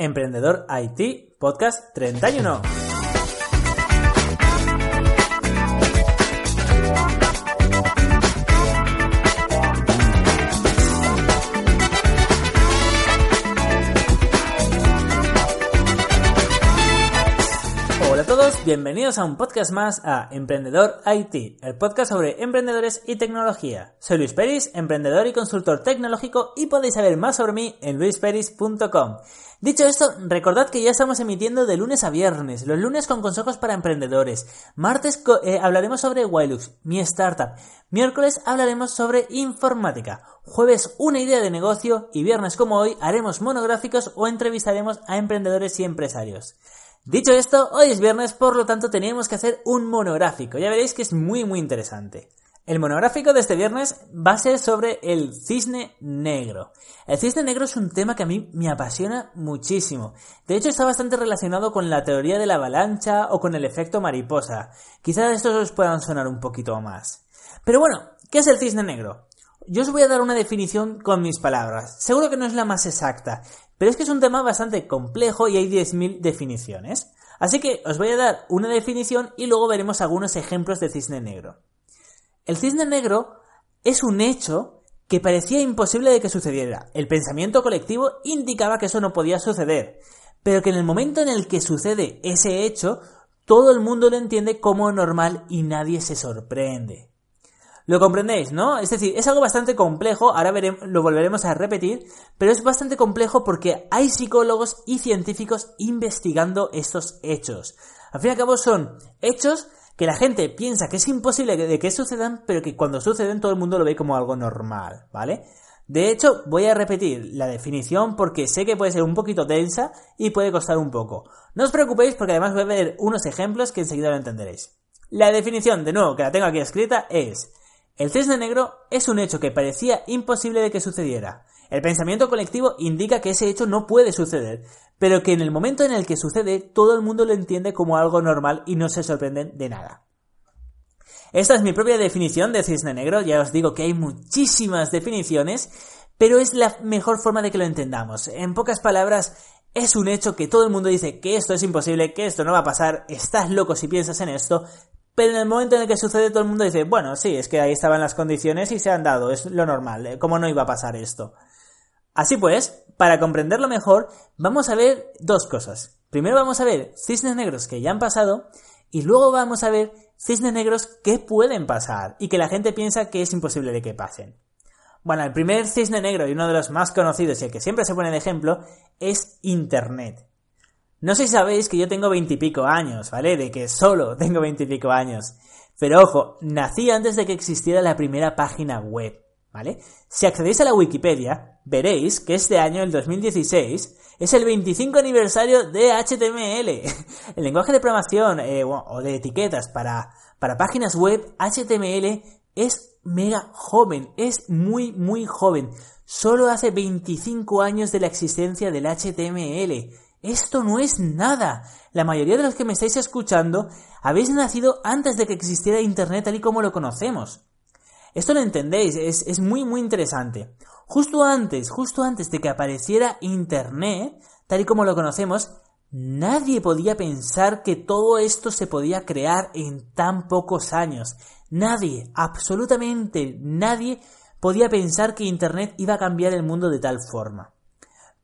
Emprendedor IT Podcast 31. Bienvenidos a un podcast más a Emprendedor IT, el podcast sobre emprendedores y tecnología. Soy Luis Peris, emprendedor y consultor tecnológico y podéis saber más sobre mí en luisperis.com. Dicho esto, recordad que ya estamos emitiendo de lunes a viernes, los lunes con consejos para emprendedores, martes eh, hablaremos sobre Wilux, mi startup, miércoles hablaremos sobre informática, jueves una idea de negocio y viernes como hoy haremos monográficos o entrevistaremos a emprendedores y empresarios. Dicho esto, hoy es viernes, por lo tanto tenemos que hacer un monográfico. Ya veréis que es muy muy interesante. El monográfico de este viernes va a ser sobre el cisne negro. El cisne negro es un tema que a mí me apasiona muchísimo. De hecho está bastante relacionado con la teoría de la avalancha o con el efecto mariposa. Quizás estos os puedan sonar un poquito más. Pero bueno, ¿qué es el cisne negro? Yo os voy a dar una definición con mis palabras. Seguro que no es la más exacta, pero es que es un tema bastante complejo y hay 10.000 definiciones. Así que os voy a dar una definición y luego veremos algunos ejemplos de cisne negro. El cisne negro es un hecho que parecía imposible de que sucediera. El pensamiento colectivo indicaba que eso no podía suceder, pero que en el momento en el que sucede ese hecho, todo el mundo lo entiende como normal y nadie se sorprende. Lo comprendéis, ¿no? Es decir, es algo bastante complejo, ahora lo volveremos a repetir, pero es bastante complejo porque hay psicólogos y científicos investigando estos hechos. Al fin y al cabo son hechos que la gente piensa que es imposible de que sucedan, pero que cuando suceden todo el mundo lo ve como algo normal, ¿vale? De hecho, voy a repetir la definición porque sé que puede ser un poquito densa y puede costar un poco. No os preocupéis porque además voy a ver unos ejemplos que enseguida lo entenderéis. La definición, de nuevo, que la tengo aquí escrita es el cisne negro es un hecho que parecía imposible de que sucediera. El pensamiento colectivo indica que ese hecho no puede suceder, pero que en el momento en el que sucede todo el mundo lo entiende como algo normal y no se sorprenden de nada. Esta es mi propia definición de cisne negro, ya os digo que hay muchísimas definiciones, pero es la mejor forma de que lo entendamos. En pocas palabras, es un hecho que todo el mundo dice que esto es imposible, que esto no va a pasar, estás loco si piensas en esto, pero en el momento en el que sucede todo el mundo dice, bueno, sí, es que ahí estaban las condiciones y se han dado, es lo normal, ¿eh? ¿cómo no iba a pasar esto? Así pues, para comprenderlo mejor, vamos a ver dos cosas. Primero vamos a ver cisnes negros que ya han pasado y luego vamos a ver cisnes negros que pueden pasar y que la gente piensa que es imposible de que pasen. Bueno, el primer cisne negro y uno de los más conocidos y el que siempre se pone de ejemplo es Internet. No sé si sabéis que yo tengo veintipico años, ¿vale? De que solo tengo veintipico años. Pero ojo, nací antes de que existiera la primera página web, ¿vale? Si accedéis a la Wikipedia, veréis que este año, el 2016, es el 25 aniversario de HTML. El lenguaje de programación eh, o de etiquetas para, para páginas web, HTML es mega joven, es muy, muy joven. Solo hace 25 años de la existencia del HTML. Esto no es nada. La mayoría de los que me estáis escuchando habéis nacido antes de que existiera Internet tal y como lo conocemos. Esto lo entendéis, es, es, muy muy interesante. Justo antes, justo antes de que apareciera Internet, tal y como lo conocemos, nadie podía pensar que todo esto se podía crear en tan pocos años. Nadie, absolutamente nadie, podía pensar que Internet iba a cambiar el mundo de tal forma.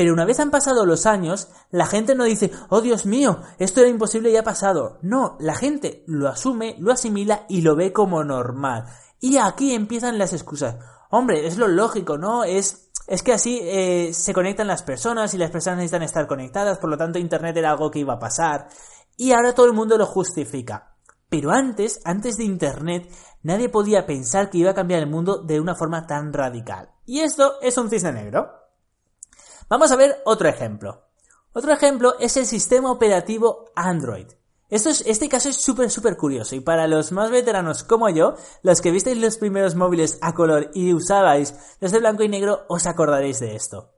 Pero una vez han pasado los años, la gente no dice, oh Dios mío, esto era imposible y ha pasado. No, la gente lo asume, lo asimila y lo ve como normal. Y aquí empiezan las excusas. Hombre, es lo lógico, ¿no? Es, es que así eh, se conectan las personas y las personas necesitan estar conectadas, por lo tanto Internet era algo que iba a pasar. Y ahora todo el mundo lo justifica. Pero antes, antes de Internet, nadie podía pensar que iba a cambiar el mundo de una forma tan radical. Y esto es un cisne negro. Vamos a ver otro ejemplo. Otro ejemplo es el sistema operativo Android. Este caso es súper, súper curioso y para los más veteranos como yo, los que visteis los primeros móviles a color y usabais los de blanco y negro, os acordaréis de esto.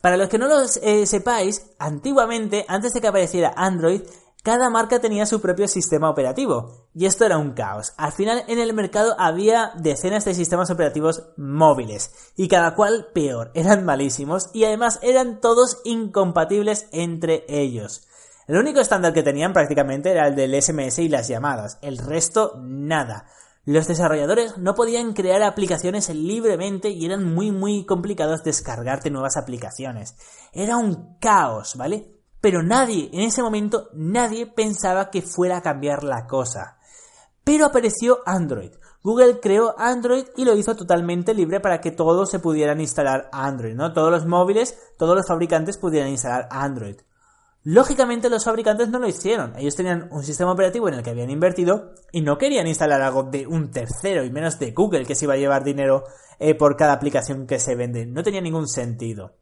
Para los que no lo eh, sepáis, antiguamente, antes de que apareciera Android, cada marca tenía su propio sistema operativo. Y esto era un caos. Al final en el mercado había decenas de sistemas operativos móviles. Y cada cual peor. Eran malísimos y además eran todos incompatibles entre ellos. El único estándar que tenían prácticamente era el del SMS y las llamadas. El resto, nada. Los desarrolladores no podían crear aplicaciones libremente y eran muy muy complicados descargarte nuevas aplicaciones. Era un caos, ¿vale? Pero nadie, en ese momento, nadie pensaba que fuera a cambiar la cosa. Pero apareció Android. Google creó Android y lo hizo totalmente libre para que todos se pudieran instalar Android, ¿no? Todos los móviles, todos los fabricantes pudieran instalar Android. Lógicamente los fabricantes no lo hicieron. Ellos tenían un sistema operativo en el que habían invertido y no querían instalar algo de un tercero y menos de Google que se iba a llevar dinero eh, por cada aplicación que se vende. No tenía ningún sentido.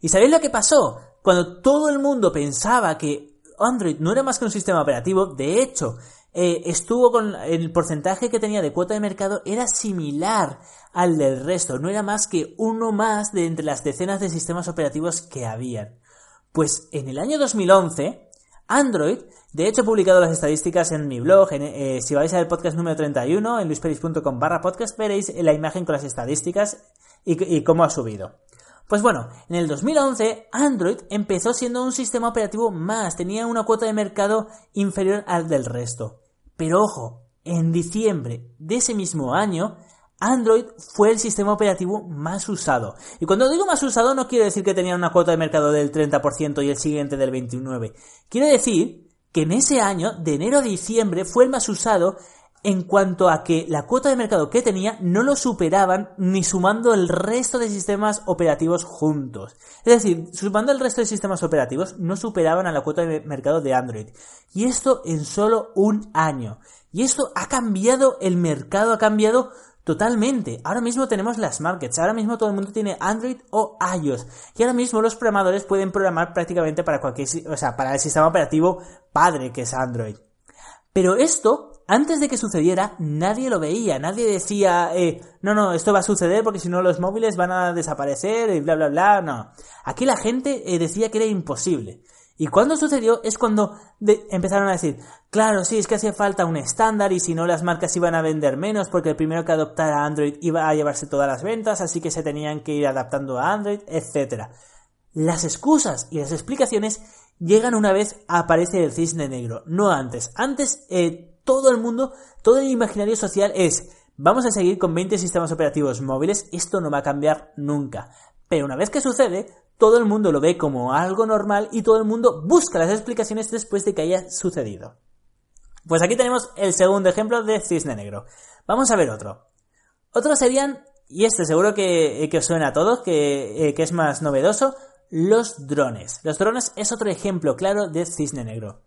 ¿Y sabéis lo que pasó? Cuando todo el mundo pensaba que Android no era más que un sistema operativo, de hecho, eh, estuvo con el porcentaje que tenía de cuota de mercado era similar al del resto, no era más que uno más de entre las decenas de sistemas operativos que habían. Pues en el año 2011, Android, de hecho he publicado las estadísticas en mi blog, eh, si vais al podcast número 31, en luisperis.com barra podcast, veréis la imagen con las estadísticas y, cómo ha subido. Pues bueno, en el 2011 Android empezó siendo un sistema operativo más, tenía una cuota de mercado inferior al del resto. Pero ojo, en diciembre de ese mismo año, Android fue el sistema operativo más usado. Y cuando digo más usado no quiero decir que tenía una cuota de mercado del 30% y el siguiente del 29%. Quiero decir que en ese año, de enero a diciembre, fue el más usado en cuanto a que la cuota de mercado que tenía no lo superaban ni sumando el resto de sistemas operativos juntos. Es decir, sumando el resto de sistemas operativos no superaban a la cuota de mercado de Android. Y esto en solo un año. Y esto ha cambiado el mercado, ha cambiado Totalmente. Ahora mismo tenemos las markets. Ahora mismo todo el mundo tiene Android o iOS. Y ahora mismo los programadores pueden programar prácticamente para cualquier, o sea, para el sistema operativo padre que es Android. Pero esto, antes de que sucediera, nadie lo veía. Nadie decía, eh, no, no, esto va a suceder porque si no los móviles van a desaparecer y bla, bla, bla. No. Aquí la gente eh, decía que era imposible. Y cuando sucedió es cuando empezaron a decir, claro, sí, es que hacía falta un estándar y si no las marcas iban a vender menos porque el primero que adoptara Android iba a llevarse todas las ventas, así que se tenían que ir adaptando a Android, etc. Las excusas y las explicaciones llegan una vez aparece el cisne negro, no antes. Antes eh, todo el mundo, todo el imaginario social es, vamos a seguir con 20 sistemas operativos móviles, esto no va a cambiar nunca. Pero una vez que sucede, todo el mundo lo ve como algo normal y todo el mundo busca las explicaciones después de que haya sucedido. Pues aquí tenemos el segundo ejemplo de cisne negro. Vamos a ver otro. Otros serían, y este seguro que, os suena a todos, eh, que es más novedoso, los drones. Los drones es otro ejemplo claro de cisne negro.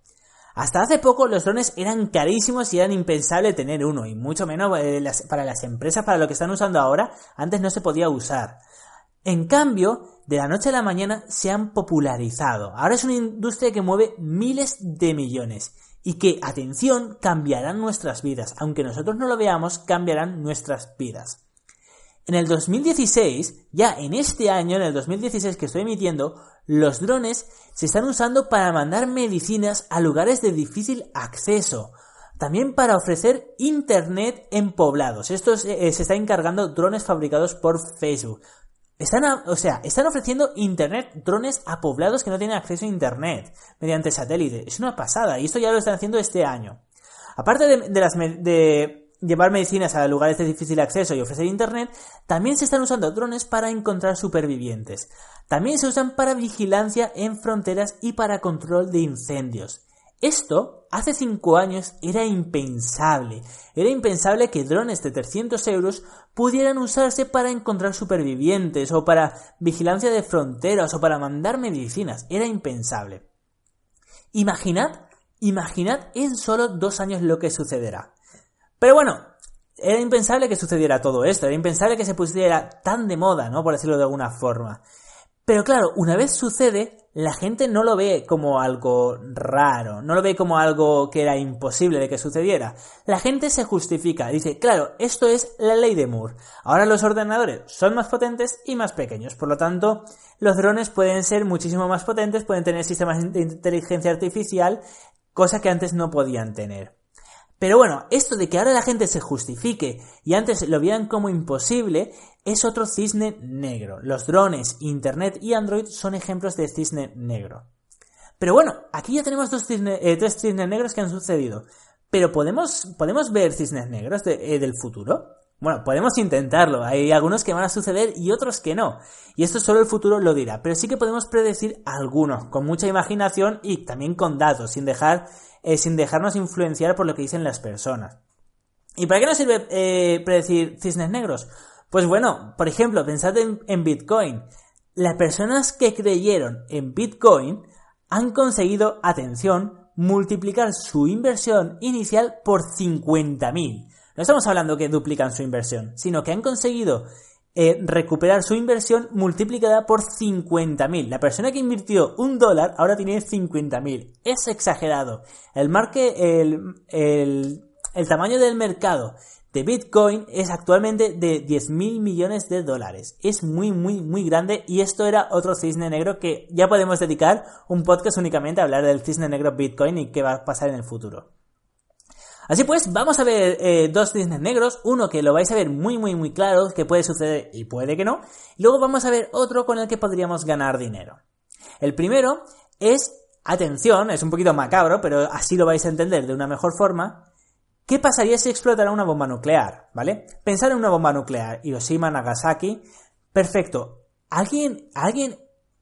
Hasta hace poco los drones eran carísimos y eran impensable tener uno, y mucho menos eh, para las empresas, para lo que están usando ahora, antes no se podía usar. En cambio, de la noche a la mañana se han popularizado. Ahora es una industria que mueve miles de millones y que, atención, cambiarán nuestras vidas. Aunque nosotros no lo veamos, cambiarán nuestras vidas. En el 2016, ya en este año, en el 2016 que estoy emitiendo, los drones se están usando para mandar medicinas a lugares de difícil acceso. También para ofrecer internet en poblados. Esto eh, se está encargando drones fabricados por Facebook. Están, o sea, están ofreciendo internet, drones a poblados que no tienen acceso a internet mediante satélite. Es una pasada y esto ya lo están haciendo este año. Aparte de, las, de llevar medicinas a lugares de difícil acceso y ofrecer internet, también se están usando drones para encontrar supervivientes. También se usan para vigilancia en fronteras y para control de incendios. Esto, hace 5 años, era impensable. Era impensable que drones de 300 euros pudieran usarse para encontrar supervivientes o para vigilancia de fronteras o para mandar medicinas. Era impensable. Imaginad, imaginad en solo dos años lo que sucederá. Pero bueno, era impensable que sucediera todo esto, era impensable que se pusiera tan de moda, ¿no? Por decirlo de alguna forma. Pero claro, una vez sucede, la gente no lo ve como algo raro, no lo ve como algo que era imposible de que sucediera. La gente se justifica, dice, claro, esto es la ley de Moore. Ahora los ordenadores son más potentes y más pequeños, por lo tanto, los drones pueden ser muchísimo más potentes, pueden tener sistemas de inteligencia artificial, cosa que antes no podían tener. Pero bueno, esto de que ahora la gente se justifique y antes lo vean como imposible es otro cisne negro. Los drones, Internet y Android son ejemplos de cisne negro. Pero bueno, aquí ya tenemos dos eh, tres cisnes negros que han sucedido. Pero ¿podemos, ¿podemos ver cisnes negros eh, del futuro? Bueno, podemos intentarlo. Hay algunos que van a suceder y otros que no. Y esto solo el futuro lo dirá. Pero sí que podemos predecir algunos, con mucha imaginación y también con datos, sin dejar eh, sin dejarnos influenciar por lo que dicen las personas. ¿Y para qué nos sirve eh, predecir cisnes negros? Pues bueno, por ejemplo, pensad en, Bitcoin. Las personas que creyeron en Bitcoin han conseguido, atención, multiplicar su inversión inicial por 50.000. No estamos hablando que duplican su inversión, sino que han conseguido eh, recuperar su inversión multiplicada por 50.000. La persona que invirtió un dólar ahora tiene 50.000. Es exagerado. El, marque, el, el, el tamaño del mercado de Bitcoin es actualmente de 10.000 millones de dólares. Es muy, muy, muy grande y esto era otro cisne negro que ya podemos dedicar un podcast únicamente a hablar del cisne negro Bitcoin y qué va a pasar en el futuro. Así pues, vamos a ver eh, dos cisnes negros, uno que lo vais a ver muy muy muy claro, que puede suceder y puede que no, y luego vamos a ver otro con el que podríamos ganar dinero. El primero es, atención, es un poquito macabro, pero así lo vais a entender de una mejor forma, ¿Qué pasaría si explotara una bomba nuclear? ¿Vale? Pensar en una bomba nuclear, Hiroshima, Nagasaki, perfecto. ¿Alguien, alguien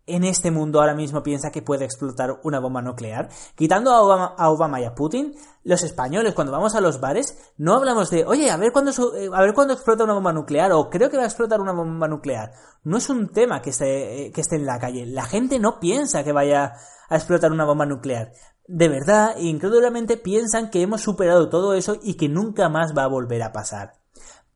en este mundo ahora mismo piensa que puede explotar una bomba nuclear? Quitando a Obama, y a Putin, los españoles cuando vamos a los bares no hablamos de, oye, a ver cuándo eh, a ver explota una bomba nuclear o creo que va a explotar una bomba nuclear. No es un tema que esté, eh, que esté en la calle. La gente no piensa que vaya a explotar una bomba nuclear. De verdad, incrédulamente piensan que hemos superado todo eso y que nunca más va a volver a pasar.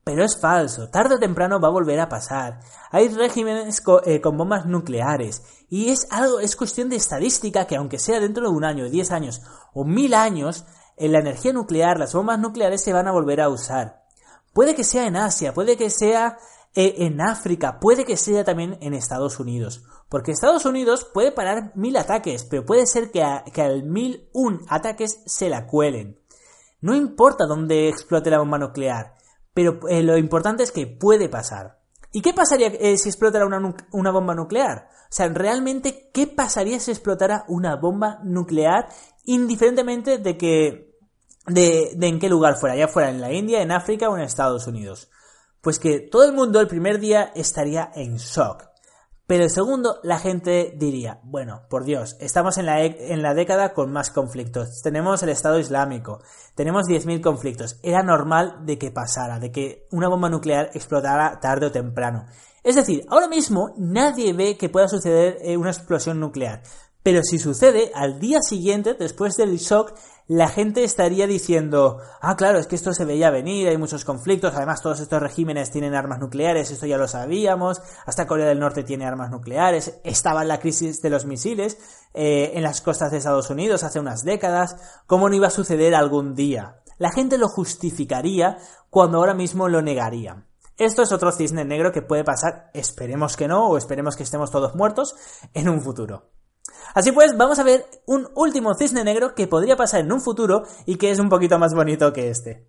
Pero es falso, tarde o temprano va a volver a pasar. Hay regímenes eh, con, bombas nucleares y es algo, es cuestión de estadística que aunque sea dentro de un año, diez años o mil años, en la energía nuclear, las bombas nucleares se van a volver a usar. Puede que sea en Asia, puede que sea eh, en África, puede que sea también en Estados Unidos. Porque Estados Unidos puede parar mil ataques, pero puede ser que, que al mil un ataques se la cuelen. No importa dónde explote la bomba nuclear pero eh, lo importante es que puede pasar. ¿Y qué pasaría eh, si explotara una, bomba nuclear? O sea, realmente, ¿qué pasaría si explotara una bomba nuclear indiferentemente de que de, de, en qué lugar fuera, ya fuera en la India, en África o en Estados Unidos. Pues que todo el mundo el primer día estaría en shock. Pero el segundo, la gente diría, bueno, por Dios, estamos en la, en la década con más conflictos. Tenemos el Estado Islámico, tenemos 10.000 conflictos. Era normal de que pasara, de que una bomba nuclear explotara tarde o temprano. Es decir, ahora mismo nadie ve que pueda suceder eh, una explosión nuclear. Pero si sucede, al día siguiente, después del shock, la gente estaría diciendo, ah, claro, es que esto se veía venir, hay muchos conflictos, además todos estos regímenes tienen armas nucleares, esto ya lo sabíamos, hasta Corea del Norte tiene armas nucleares, estaba la crisis de los misiles eh, en las costas de Estados Unidos hace unas décadas, ¿cómo no iba a suceder algún día? La gente lo justificaría cuando ahora mismo lo negaría. Esto es otro cisne negro que puede pasar, esperemos que no, o esperemos que estemos todos muertos, en un futuro. Así pues, vamos a ver un último cisne negro que podría pasar en un futuro y que es un poquito más bonito que este.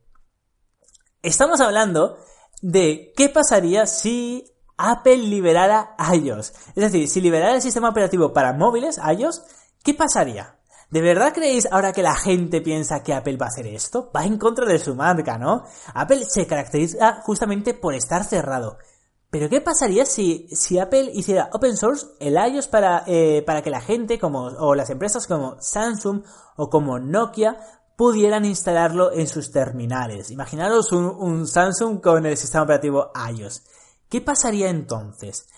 Estamos hablando de qué pasaría si Apple liberara iOS. Es decir, si liberara el sistema operativo para móviles, iOS, ¿qué pasaría? ¿De verdad creéis ahora que la gente piensa que Apple va a hacer esto? Va en contra de su marca, ¿no? Apple se caracteriza justamente por estar cerrado. Pero ¿qué pasaría si, si Apple hiciera open source el iOS para, eh, para que la gente como, o las empresas como Samsung o como Nokia pudieran instalarlo en sus terminales? Imaginaros un, Samsung con el sistema operativo iOS. ¿Qué pasaría entonces?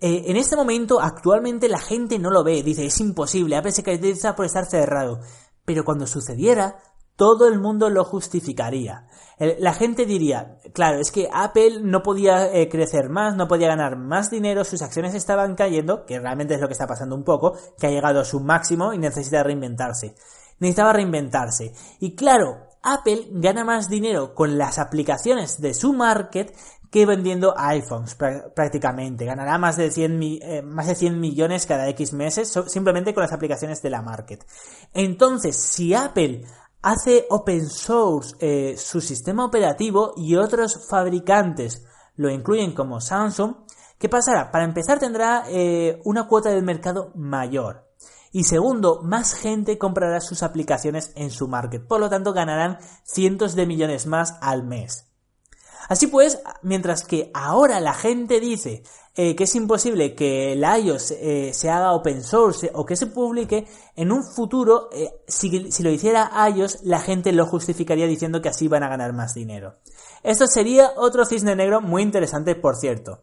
Eh, en este momento, actualmente la gente no lo ve, dice es imposible, Apple se caracteriza por estar cerrado. Pero cuando sucediera, todo el mundo lo justificaría. La gente diría, claro, es que Apple no podía eh, crecer más, no podía ganar más dinero, sus acciones estaban cayendo, que realmente es lo que está pasando un poco, que ha llegado a su máximo y necesita reinventarse. Necesitaba reinventarse. Y claro, Apple gana más dinero con las aplicaciones de su market que vendiendo iPhones prácticamente. Ganará más de 100, eh, más de 100 millones cada X meses simplemente con las aplicaciones de la market. Entonces, si Apple hace open source eh, su sistema operativo y otros fabricantes lo incluyen como Samsung, ¿qué pasará? Para empezar tendrá eh, una cuota del mercado mayor. Y segundo, más gente comprará sus aplicaciones en su market. Por lo tanto, ganarán cientos de millones más al mes. Así pues, mientras que ahora la gente dice eh, que es imposible que el iOS eh, se haga open source o que se publique, en un futuro, eh, si, si, lo hiciera iOS, la gente lo justificaría diciendo que así van a ganar más dinero. Esto sería otro cisne negro muy interesante, por cierto.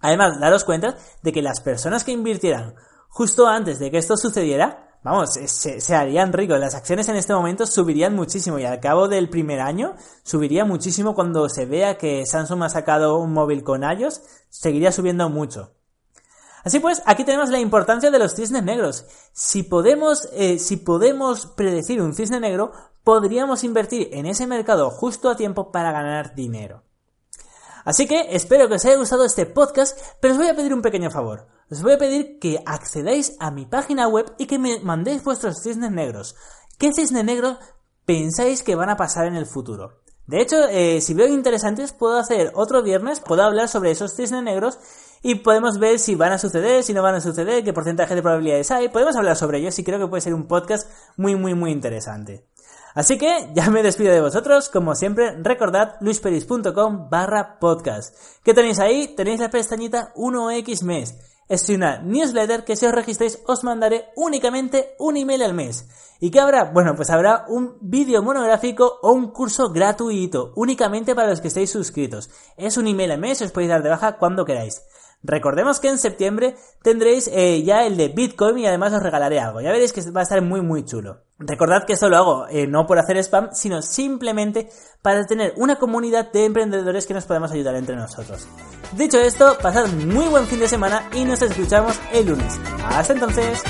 Además, daros cuenta de que las personas que invirtieran justo antes de que esto sucediera, vamos, se, harían ricos. Las acciones en este momento subirían muchísimo y al cabo del primer año subiría muchísimo cuando se vea que Samsung ha sacado un móvil con iOS, seguiría subiendo mucho. Así pues, aquí tenemos la importancia de los cisnes negros. Si podemos, eh, si podemos predecir un cisne negro, podríamos invertir en ese mercado justo a tiempo para ganar dinero. Así que espero que os haya gustado este podcast, pero os voy a pedir un pequeño favor os voy a pedir que accedáis a mi página web y que me mandéis vuestros cisnes negros. ¿Qué cisne negro pensáis que van a pasar en el futuro? De hecho, eh, si veo interesantes, puedo hacer otro viernes, puedo hablar sobre esos cisnes negros y podemos ver si van a suceder, si no van a suceder, qué porcentaje de probabilidades hay. Podemos hablar sobre ellos y creo que puede ser un podcast muy, muy, muy interesante. Así que ya me despido de vosotros, como siempre, recordad luisperis.com barra podcast. ¿Qué tenéis ahí? Tenéis la pestañita 1x mes es una newsletter que si os registréis os mandaré únicamente un email al mes. ¿Y qué habrá? Bueno, pues habrá un vídeo monográfico o un curso gratuito, únicamente para los que estéis suscritos. Es un email al mes, os podéis dar de baja cuando queráis. Recordemos que en septiembre tendréis eh, ya el de Bitcoin y además os regalaré algo. Ya veréis que va a estar muy muy chulo. Recordad que esto lo hago eh, no por hacer spam, sino simplemente para tener una comunidad de emprendedores que nos podemos ayudar entre nosotros. Dicho esto, pasad muy buen fin de semana y nos escuchamos el lunes. Hasta entonces.